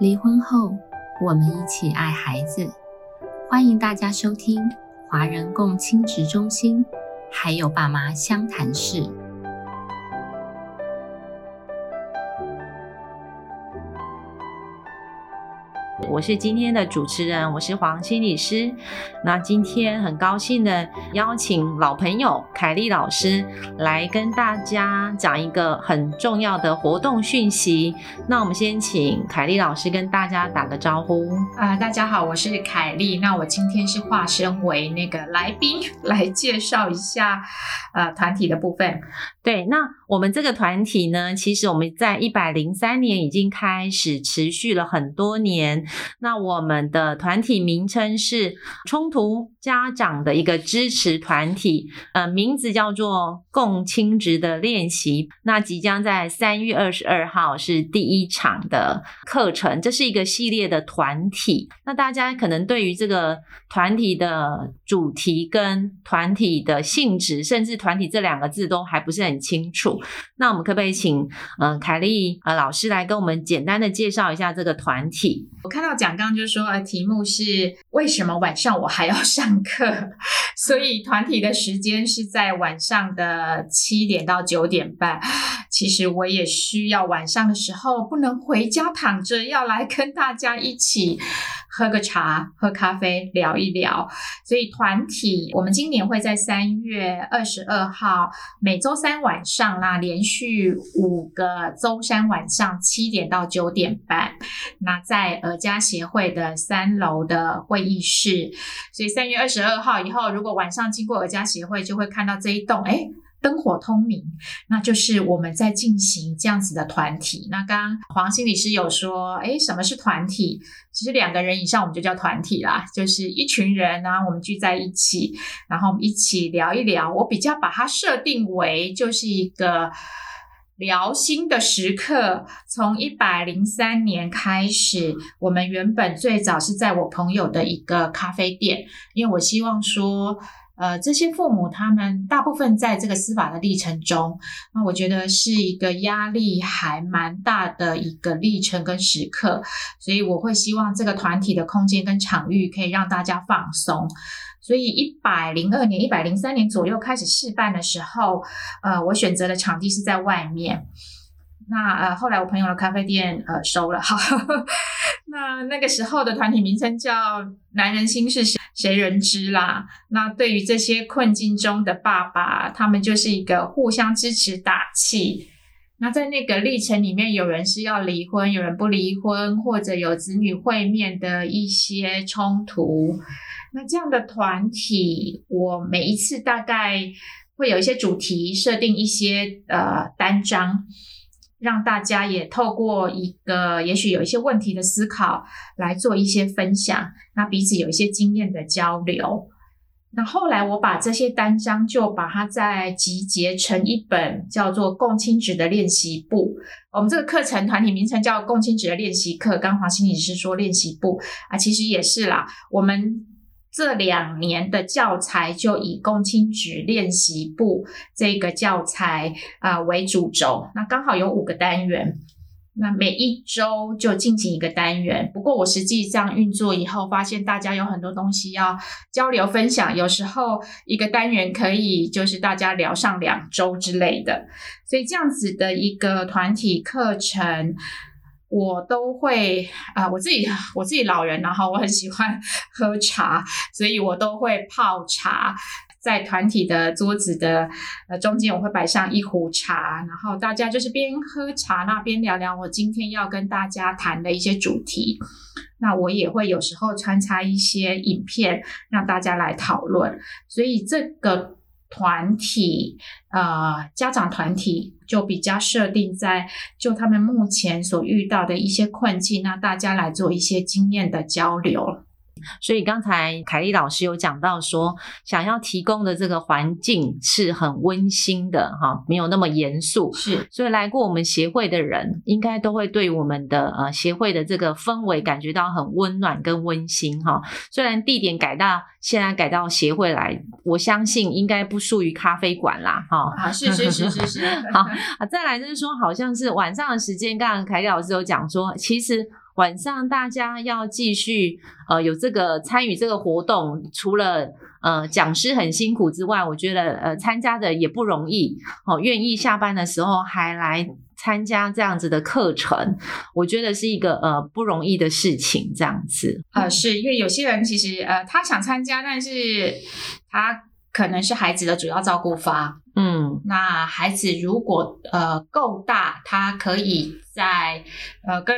离婚后，我们一起爱孩子。欢迎大家收听华人共亲职中心，还有爸妈相谈室。我是今天的主持人，我是黄心理师。那今天很高兴的邀请老朋友凯丽老师来跟大家讲一个很重要的活动讯息。那我们先请凯丽老师跟大家打个招呼。啊、大家好，我是凯丽。那我今天是化身为那个来宾来介绍一下呃团体的部分。对，那我们这个团体呢，其实我们在一百零三年已经开始持续了很多年。那我们的团体名称是冲突家长的一个支持团体，呃，名字叫做共亲职的练习。那即将在三月二十二号是第一场的课程，这是一个系列的团体。那大家可能对于这个团体的主题跟团体的性质，甚至团体这两个字都还不是很清楚。那我们可不可以请嗯、凯丽呃老师来跟我们简单的介绍一下这个团体？我看到讲纲就说，呃，题目是为什么晚上我还要上课？所以团体的时间是在晚上的七点到九点半。其实我也需要晚上的时候不能回家躺着，要来跟大家一起喝个茶、喝咖啡、聊一聊。所以团体我们今年会在三月二十二号每周三晚上啦，连续五个周三晚上七点到九点半。那在尔家协会的三楼的会议室，所以三月二十二号以后，如果晚上经过尔家协会，就会看到这一栋，哎。灯火通明，那就是我们在进行这样子的团体。那刚刚黄心理师有说，哎，什么是团体？其实两个人以上我们就叫团体啦，就是一群人呢、我们聚在一起，然后我们一起聊一聊。我比较把它设定为就是一个聊心的时刻。从一百零三年开始，我们原本最早是在我朋友的一个咖啡店，因为我希望说。呃，这些父母他们大部分在这个司法的历程中，那我觉得是一个压力还蛮大的一个历程跟时刻，所以我会希望这个团体的空间跟场域可以让大家放松。所以一百零二年、一百零三年左右开始试办的时候，呃，我选择的场地是在外面。那呃，后来我朋友的咖啡店呃收了，好，那那个时候的团体名称叫“男人心事谁谁人知”啦。那对于这些困境中的爸爸，他们就是一个互相支持打气。那在那个历程里面，有人是要离婚，有人不离婚，或者有子女会面的一些冲突。那这样的团体，我每一次大概会有一些主题，设定一些呃单章。让大家也透过一个也许有一些问题的思考来做一些分享，那彼此有一些经验的交流。那后来我把这些单章就把它再集结成一本叫做《共亲职的练习簿》。我们这个课程团体名称叫《共亲职的练习课》，刚黄心理师说练习簿啊，其实也是啦，我们。这两年的教材就以共亲职练习簿这个教材啊、呃、为主轴，那刚好有五个单元，那每一周就进行一个单元。不过我实际这样运作以后，发现大家有很多东西要交流分享，有时候一个单元可以就是大家聊上两周之类的，所以这样子的一个团体课程。我都会啊、我自己我自己老人然后我很喜欢喝茶，所以我都会泡茶。在团体的桌子的呃中间，我会摆上一壶茶，然后大家就是边喝茶那边聊聊我今天要跟大家谈的一些主题。那我也会有时候穿插一些影片，让大家来讨论。所以这个。团体，呃，家长团体就比较设定在就他们目前所遇到的一些困境，那大家来做一些经验的交流。所以刚才凯丽老师有讲到说，想要提供的这个环境是很温馨的哈，没有那么严肃。是，所以来过我们协会的人，应该都会对我们的呃协会的这个氛围感觉到很温暖跟温馨哈。虽然地点改到现在改到协会来，我相信应该不属于咖啡馆啦哈。啊，是是是是是。好啊，再来就是说，好像是晚上的时间，刚刚凯丽老师有讲说，其实。晚上大家要继续呃有这个参与这个活动，除了呃讲师很辛苦之外，我觉得呃参加的也不容易哦，愿意下班的时候还来参加这样子的课程，我觉得是一个呃不容易的事情，这样子。呃，是因为有些人其实呃他想参加，但是他可能是孩子的主要照顾方。嗯那孩子如果呃够大，他可以在呃跟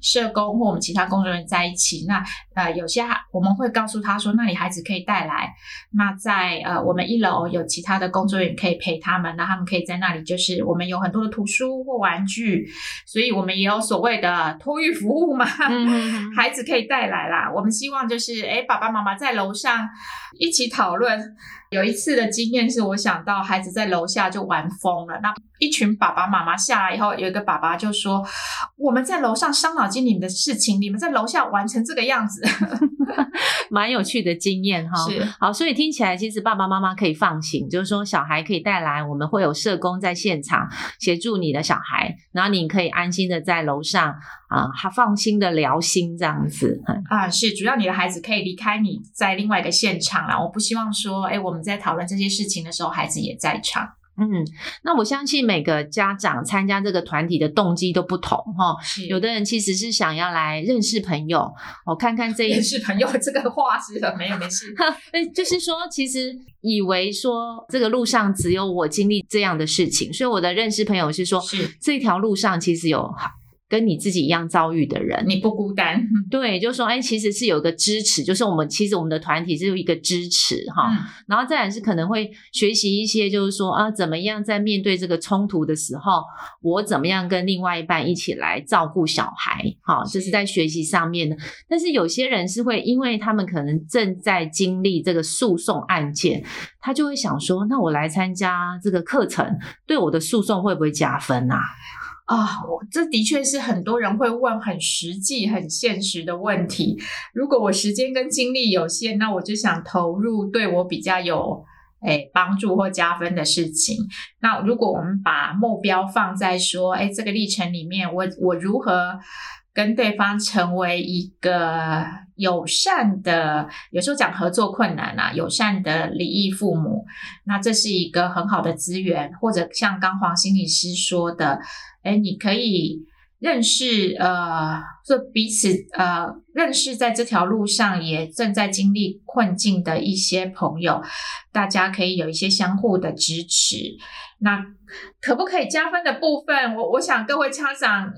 社工或我们其他工作人员在一起。那呃有些我们会告诉他说，那你孩子可以带来。那在呃我们一楼有其他的工作人员可以陪他们，那他们可以在那里就是我们有很多的图书或玩具，所以我们也有所谓的 托育服务嘛。嗯 孩子可以带来啦。我们希望就是，哎，爸爸妈妈在楼上一起讨论。有一次的经验是我想到孩子在楼下就玩疯了，那一群爸爸妈妈下来以后，有一个爸爸就说：“我们在楼上伤脑筋你们的事情，你们在楼下玩成这个样子。蛮有趣的经验哈。是好，所以听起来其实爸爸妈妈可以放心，就是说小孩可以带来，我们会有社工在现场协助你的小孩，然后你可以安心的在楼上啊，还、放心的聊心这样子。嗯啊，是主要你的孩子可以离开你在另外一个现场啦。我不希望说，哎，我们在讨论这些事情的时候，孩子也在场。嗯，那我相信每个家长参加这个团体的动机都不同哈。是有的人其实是想要来认识朋友，我、看看这一认识朋友 这个话是的，没有没事。哎，就是说，其实以为说这个路上只有我经历这样的事情，所以我的认识朋友是说，是这条路上其实有跟你自己一样遭遇的人。你不孤单。对，就是说，哎，其实是有个支持，就是我们其实我们的团体是有一个支持哈，嗯然后再来是可能会学习一些，就是说啊，怎么样在面对这个冲突的时候，我怎么样跟另外一半一起来照顾小孩，哈，这是是在学习上面的。但是有些人是会，因为他们可能正在经历这个诉讼案件，他就会想说，那我来参加这个课程，对我的诉讼会不会加分啊？啊，我这的确是很多人会问很实际、很现实的问题。如果我时间跟精力有限，那我就想投入对我比较有诶帮助或加分的事情。那如果我们把目标放在说，哎，这个历程里面，我我如何跟对方成为一个友善的，有时候讲合作困难啊，友善的离异父母，那这是一个很好的资源，或者像刚黄心理师说的，哎，你可以认识呃，就彼此呃认识在这条路上也正在经历困境的一些朋友，大家可以有一些相互的支持。那可不可以加分的部分，我我想各位家长。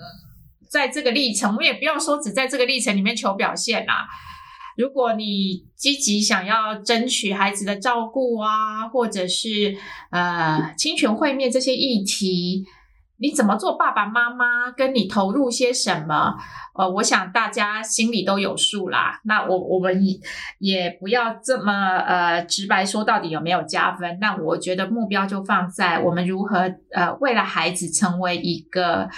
在这个历程，我们也不要说只在这个历程里面求表现啦。如果你积极想要争取孩子的照顾啊，或者是呃侵权会面这些议题，你怎么做爸爸妈妈，跟你投入些什么？呃，我想大家心里都有数啦。那我我们也不要这么呃直白说到底有没有加分。那我觉得目标就放在我们如何呃为了孩子成为一个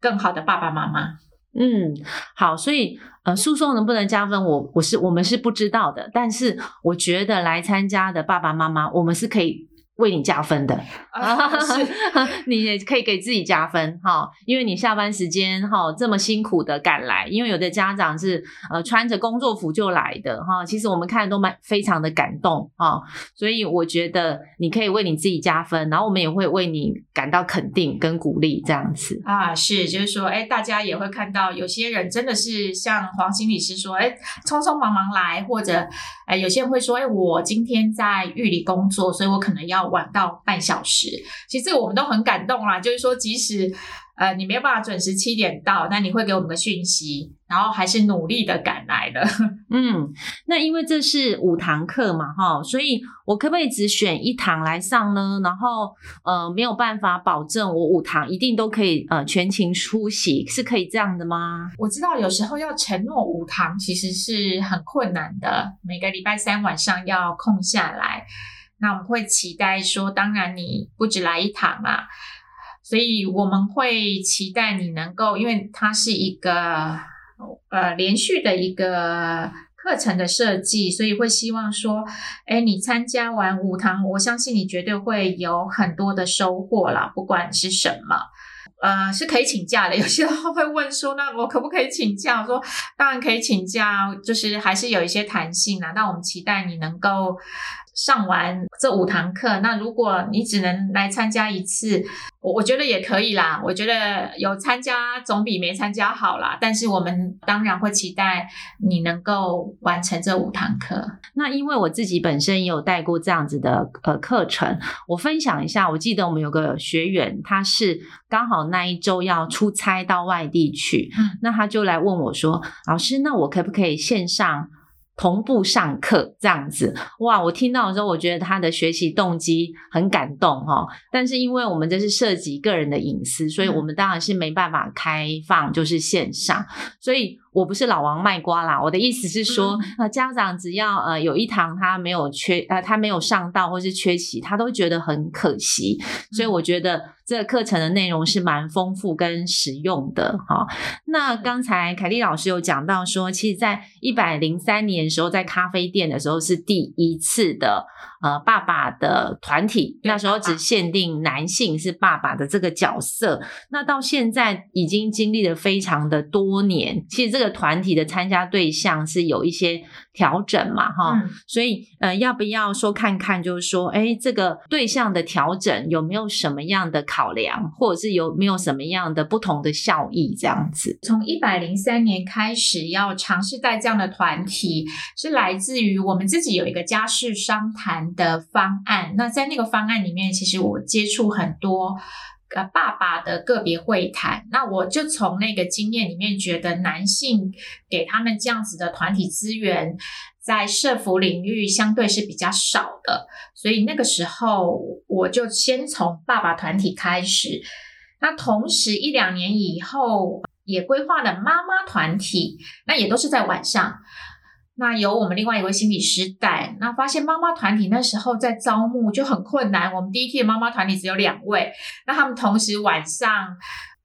更好的爸爸妈妈。嗯，好，所以呃，诉讼能不能加分，我我是我们是不知道的，但是我觉得来参加的爸爸妈妈，我们是可以为你加分的，啊是 你也可以给自己加分哈，因为你下班时间哈这么辛苦的赶来，因为有的家长是呃穿着工作服就来的哈，其实我们看都蛮非常的感动哈，所以我觉得你可以为你自己加分，然后我们也会为你感到肯定跟鼓励这样子。啊，是，就是说，哎，大家也会看到有些人真的是像黄心理师说，哎，匆匆忙忙来，或者，哎，有些人会说，哎，我今天在狱里工作，所以我可能要晚到半小时。其实这个我们都很感动啦，就是说，即使呃你没有办法准时七点到，那你会给我们个讯息，然后还是努力的赶来的。嗯，那因为这是五堂课嘛，哈，所以我可不可以只选一堂来上呢？然后呃，没有办法保证我五堂一定都可以呃全勤出席，是可以这样的吗？我知道有时候要承诺五堂其实是很困难的，每个礼拜三晚上要空下来。那我们会期待说，当然你不止来一堂啦，所以我们会期待你能够，因为它是一个呃连续的一个课程的设计，所以会希望说，哎，你参加完五堂，我相信你绝对会有很多的收获啦，不管是什么。呃是可以请假的。有些人会问说，那我可不可以请假？我说当然可以请假，就是还是有一些弹性啊。那我们期待你能够。上完这五堂课，那如果你只能来参加一次，我我觉得也可以啦。我觉得有参加总比没参加好啦。但是我们当然会期待你能够完成这五堂课。那因为我自己本身也有带过这样子的呃课程，我分享一下。我记得我们有个学员，他是刚好那一周要出差到外地去，嗯，那他就来问我说：“老师，那我可不可以线上？”同步上课这样子，哇！我听到的时候，我觉得他的学习动机很感动哈。但是因为我们这是涉及个人的隐私，所以我们当然是没办法开放，就是线上，所以。我不是老王卖瓜啦，我的意思是说，呃，家长只要呃有一堂他没有缺，呃，他没有上到或是缺席，他都觉得很可惜。所以我觉得这个课程的内容是蛮丰富跟实用的哈。那刚才凯丽老师有讲到说，其实在一百零三年的时候，在咖啡店的时候是第一次的。呃，爸爸的团体那时候只限定男性是爸爸的这个角色，那到现在已经经历了非常的多年，其实这个团体的参加对象是有一些调整嘛，哈，所以呃，要不要说看看，就是说，哎，这个对象的调整有没有什么样的考量，或者是有没有什么样的不同的效益？这样子，从一百零三年开始要尝试带这样的团体，是来自于我们自己有一个家事商谈。的方案，那在那个方案里面，其实我接触很多呃爸爸的个别会谈，那我就从那个经验里面觉得，男性给他们这样子的团体资源，在社服领域相对是比较少的，所以那个时候我就先从爸爸团体开始，那同时一两年以后也规划了妈妈团体，那也都是在晚上。那由我们另外一位心理师带，那发现妈妈团体那时候在招募就很困难。我们第一批的妈妈团体只有两位，那他们同时晚上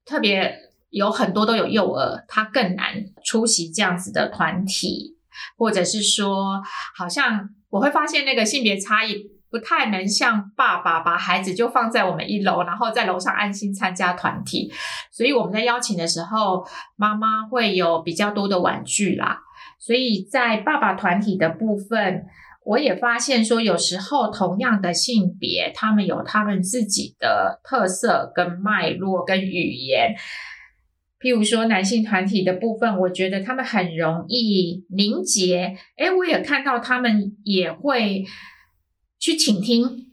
特别有很多都有幼儿，他更难出席这样子的团体，或者是说，好像我会发现那个性别差异不太能像爸爸把孩子就放在我们一楼，然后在楼上安心参加团体。所以我们在邀请的时候，妈妈会有比较多的玩具啦。所以在爸爸团体的部分，我也发现说，有时候同样的性别，他们有他们自己的特色、跟脉络、跟语言。譬如说男性团体的部分，我觉得他们很容易凝结。诶，我也看到他们也会去倾听。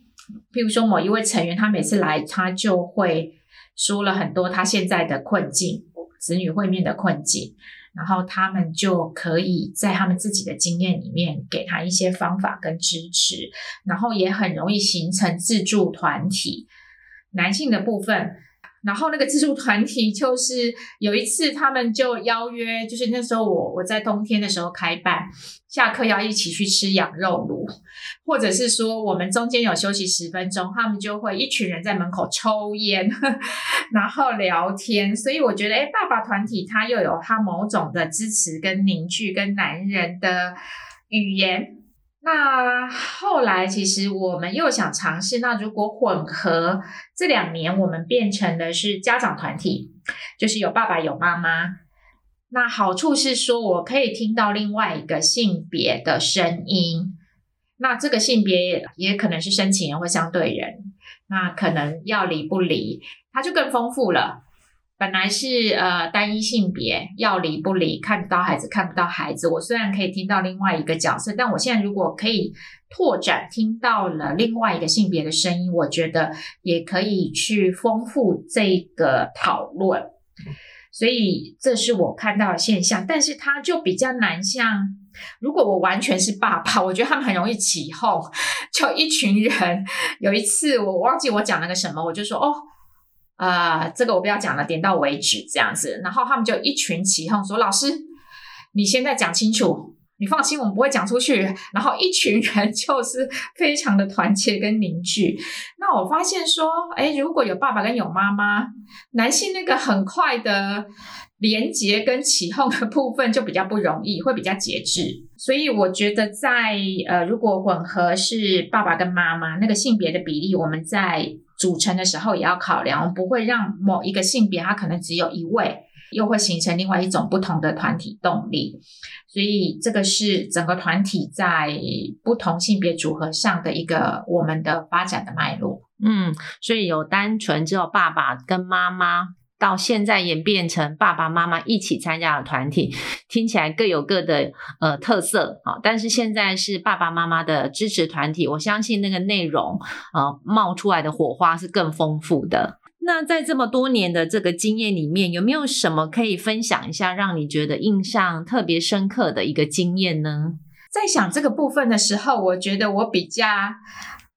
譬如说某一位成员，他每次来，他就会说了很多他现在的困境，子女会面的困境。然后他们就可以在他们自己的经验里面给他一些方法跟支持，然后也很容易形成自助团体。男性的部分。然后那个自助团体就是有一次，他们就邀约，就是那时候我我在冬天的时候开办，下课要一起去吃羊肉炉，或者是说我们中间有休息十分钟，他们就会一群人在门口抽烟，然后聊天。所以我觉得，哎，爸爸团体他又有他某种的支持跟凝聚，跟男人的语言。那后来，其实我们又想尝试。那如果混合这两年，我们变成的是家长团体，就是有爸爸有妈妈。那好处是说，我可以听到另外一个性别的声音。那这个性别也也可能是申请人或相对人。那可能要离不离，它就更丰富了。本来是呃单一性别，要离不离，看得到孩子看不到孩子。我虽然可以听到另外一个角色，但我现在如果可以拓展，听到了另外一个性别的声音，我觉得也可以去丰富这个讨论。所以这是我看到的现象，但是它就比较难像，如果我完全是爸爸，我觉得他们很容易起哄，就一群人。有一次我忘记我讲了个什么，我就说哦。啊，这个我不要讲了，点到为止这样子。然后他们就一群起哄说：“老师，你现在讲清楚，你放心，我们不会讲出去。”然后一群人 就是非常的团结跟凝聚。那我发现说，哎，如果有爸爸跟有妈妈，男性那个很快的连接跟起哄的部分就比较不容易，会比较节制。所以我觉得在呃，如果混合是爸爸跟妈妈那个性别的比例，我们在。组成的时候也要考量，不会让某一个性别它可能只有一位，又会形成另外一种不同的团体动力。所以这个是整个团体在不同性别组合上的一个我们的发展的脉络。嗯，所以有单纯只有爸爸跟妈妈。到现在演变成爸爸妈妈一起参加的团体，听起来各有各的呃特色啊。但是现在是爸爸妈妈的支持团体，我相信那个内容呃冒出来的火花是更丰富的。那在这么多年的这个经验里面，有没有什么可以分享一下，让你觉得印象特别深刻的一个经验呢？在想这个部分的时候，我觉得我比较。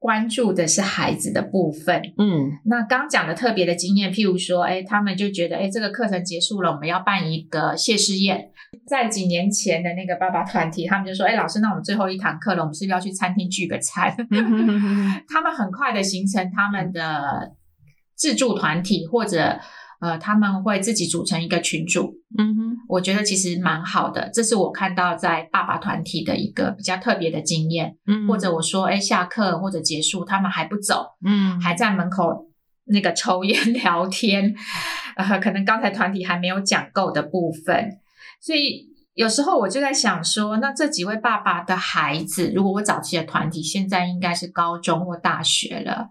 关注的是孩子的部分，嗯，那刚讲的特别的经验，譬如说，哎，他们就觉得，哎，这个课程结束了，我们要办一个谢师宴。在几年前的那个爸爸团体，他们就说，哎，老师，那我们最后一堂课了，我们是不是要去餐厅聚个餐？他们很快的形成他们的自助团体，或者。呃，他们会自己组成一个群组，嗯哼，我觉得其实蛮好的，这是我看到在爸爸团体的一个比较特别的经验，嗯，或者我说，哎，下课或者结束，他们还不走，嗯，还在门口那个抽烟 聊天，呃，可能刚才团体还没有讲够的部分，所以有时候我就在想说，那这几位爸爸的孩子，如果我早期的团体现在应该是高中或大学了。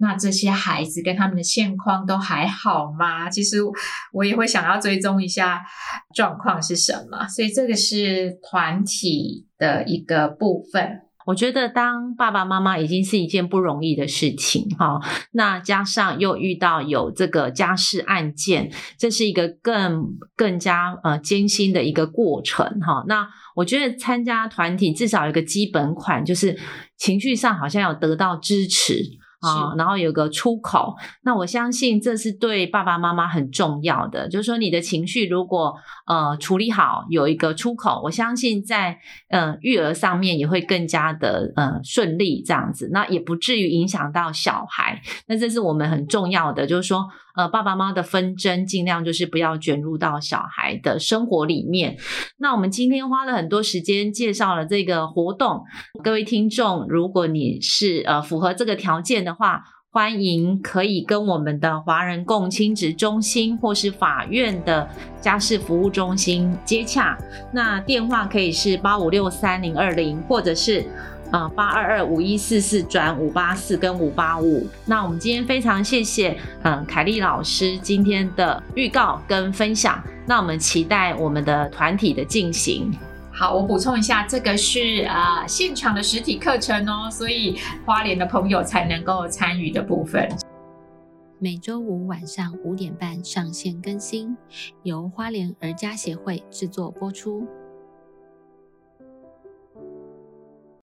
那这些孩子跟他们的现况都还好吗？其实我也会想要追踪一下状况是什么，所以这个是团体的一个部分。我觉得当爸爸妈妈已经是一件不容易的事情哈，那加上又遇到有这个家事案件，这是一个更更加呃艰辛的一个过程哈。那我觉得参加团体至少有一个基本款，就是情绪上好像有得到支持。啊，然后有个出口，那我相信这是对爸爸妈妈很重要的。就是说，你的情绪如果呃处理好，有一个出口，我相信在呃育儿上面也会更加的呃顺利，这样子，那也不至于影响到小孩。那这是我们很重要的，就是说。呃，爸爸妈妈的纷争尽量就是不要卷入到小孩的生活里面。那我们今天花了很多时间介绍了这个活动，各位听众，如果你是呃符合这个条件的话，欢迎可以跟我们的华人共亲职中心或是法院的家事服务中心接洽。那电话可以是八五六三零二零，或者是。啊，八二二五一四四转五八四跟五八五。那我们今天非常谢谢，嗯，凯丽老师今天的预告跟分享。那我们期待我们的团体的进行。好，我补充一下，这个是啊现场的实体课程哦，所以花莲的朋友才能够参与的部分。每周五晚上五点半上线更新，由花莲儿家协会制作播出。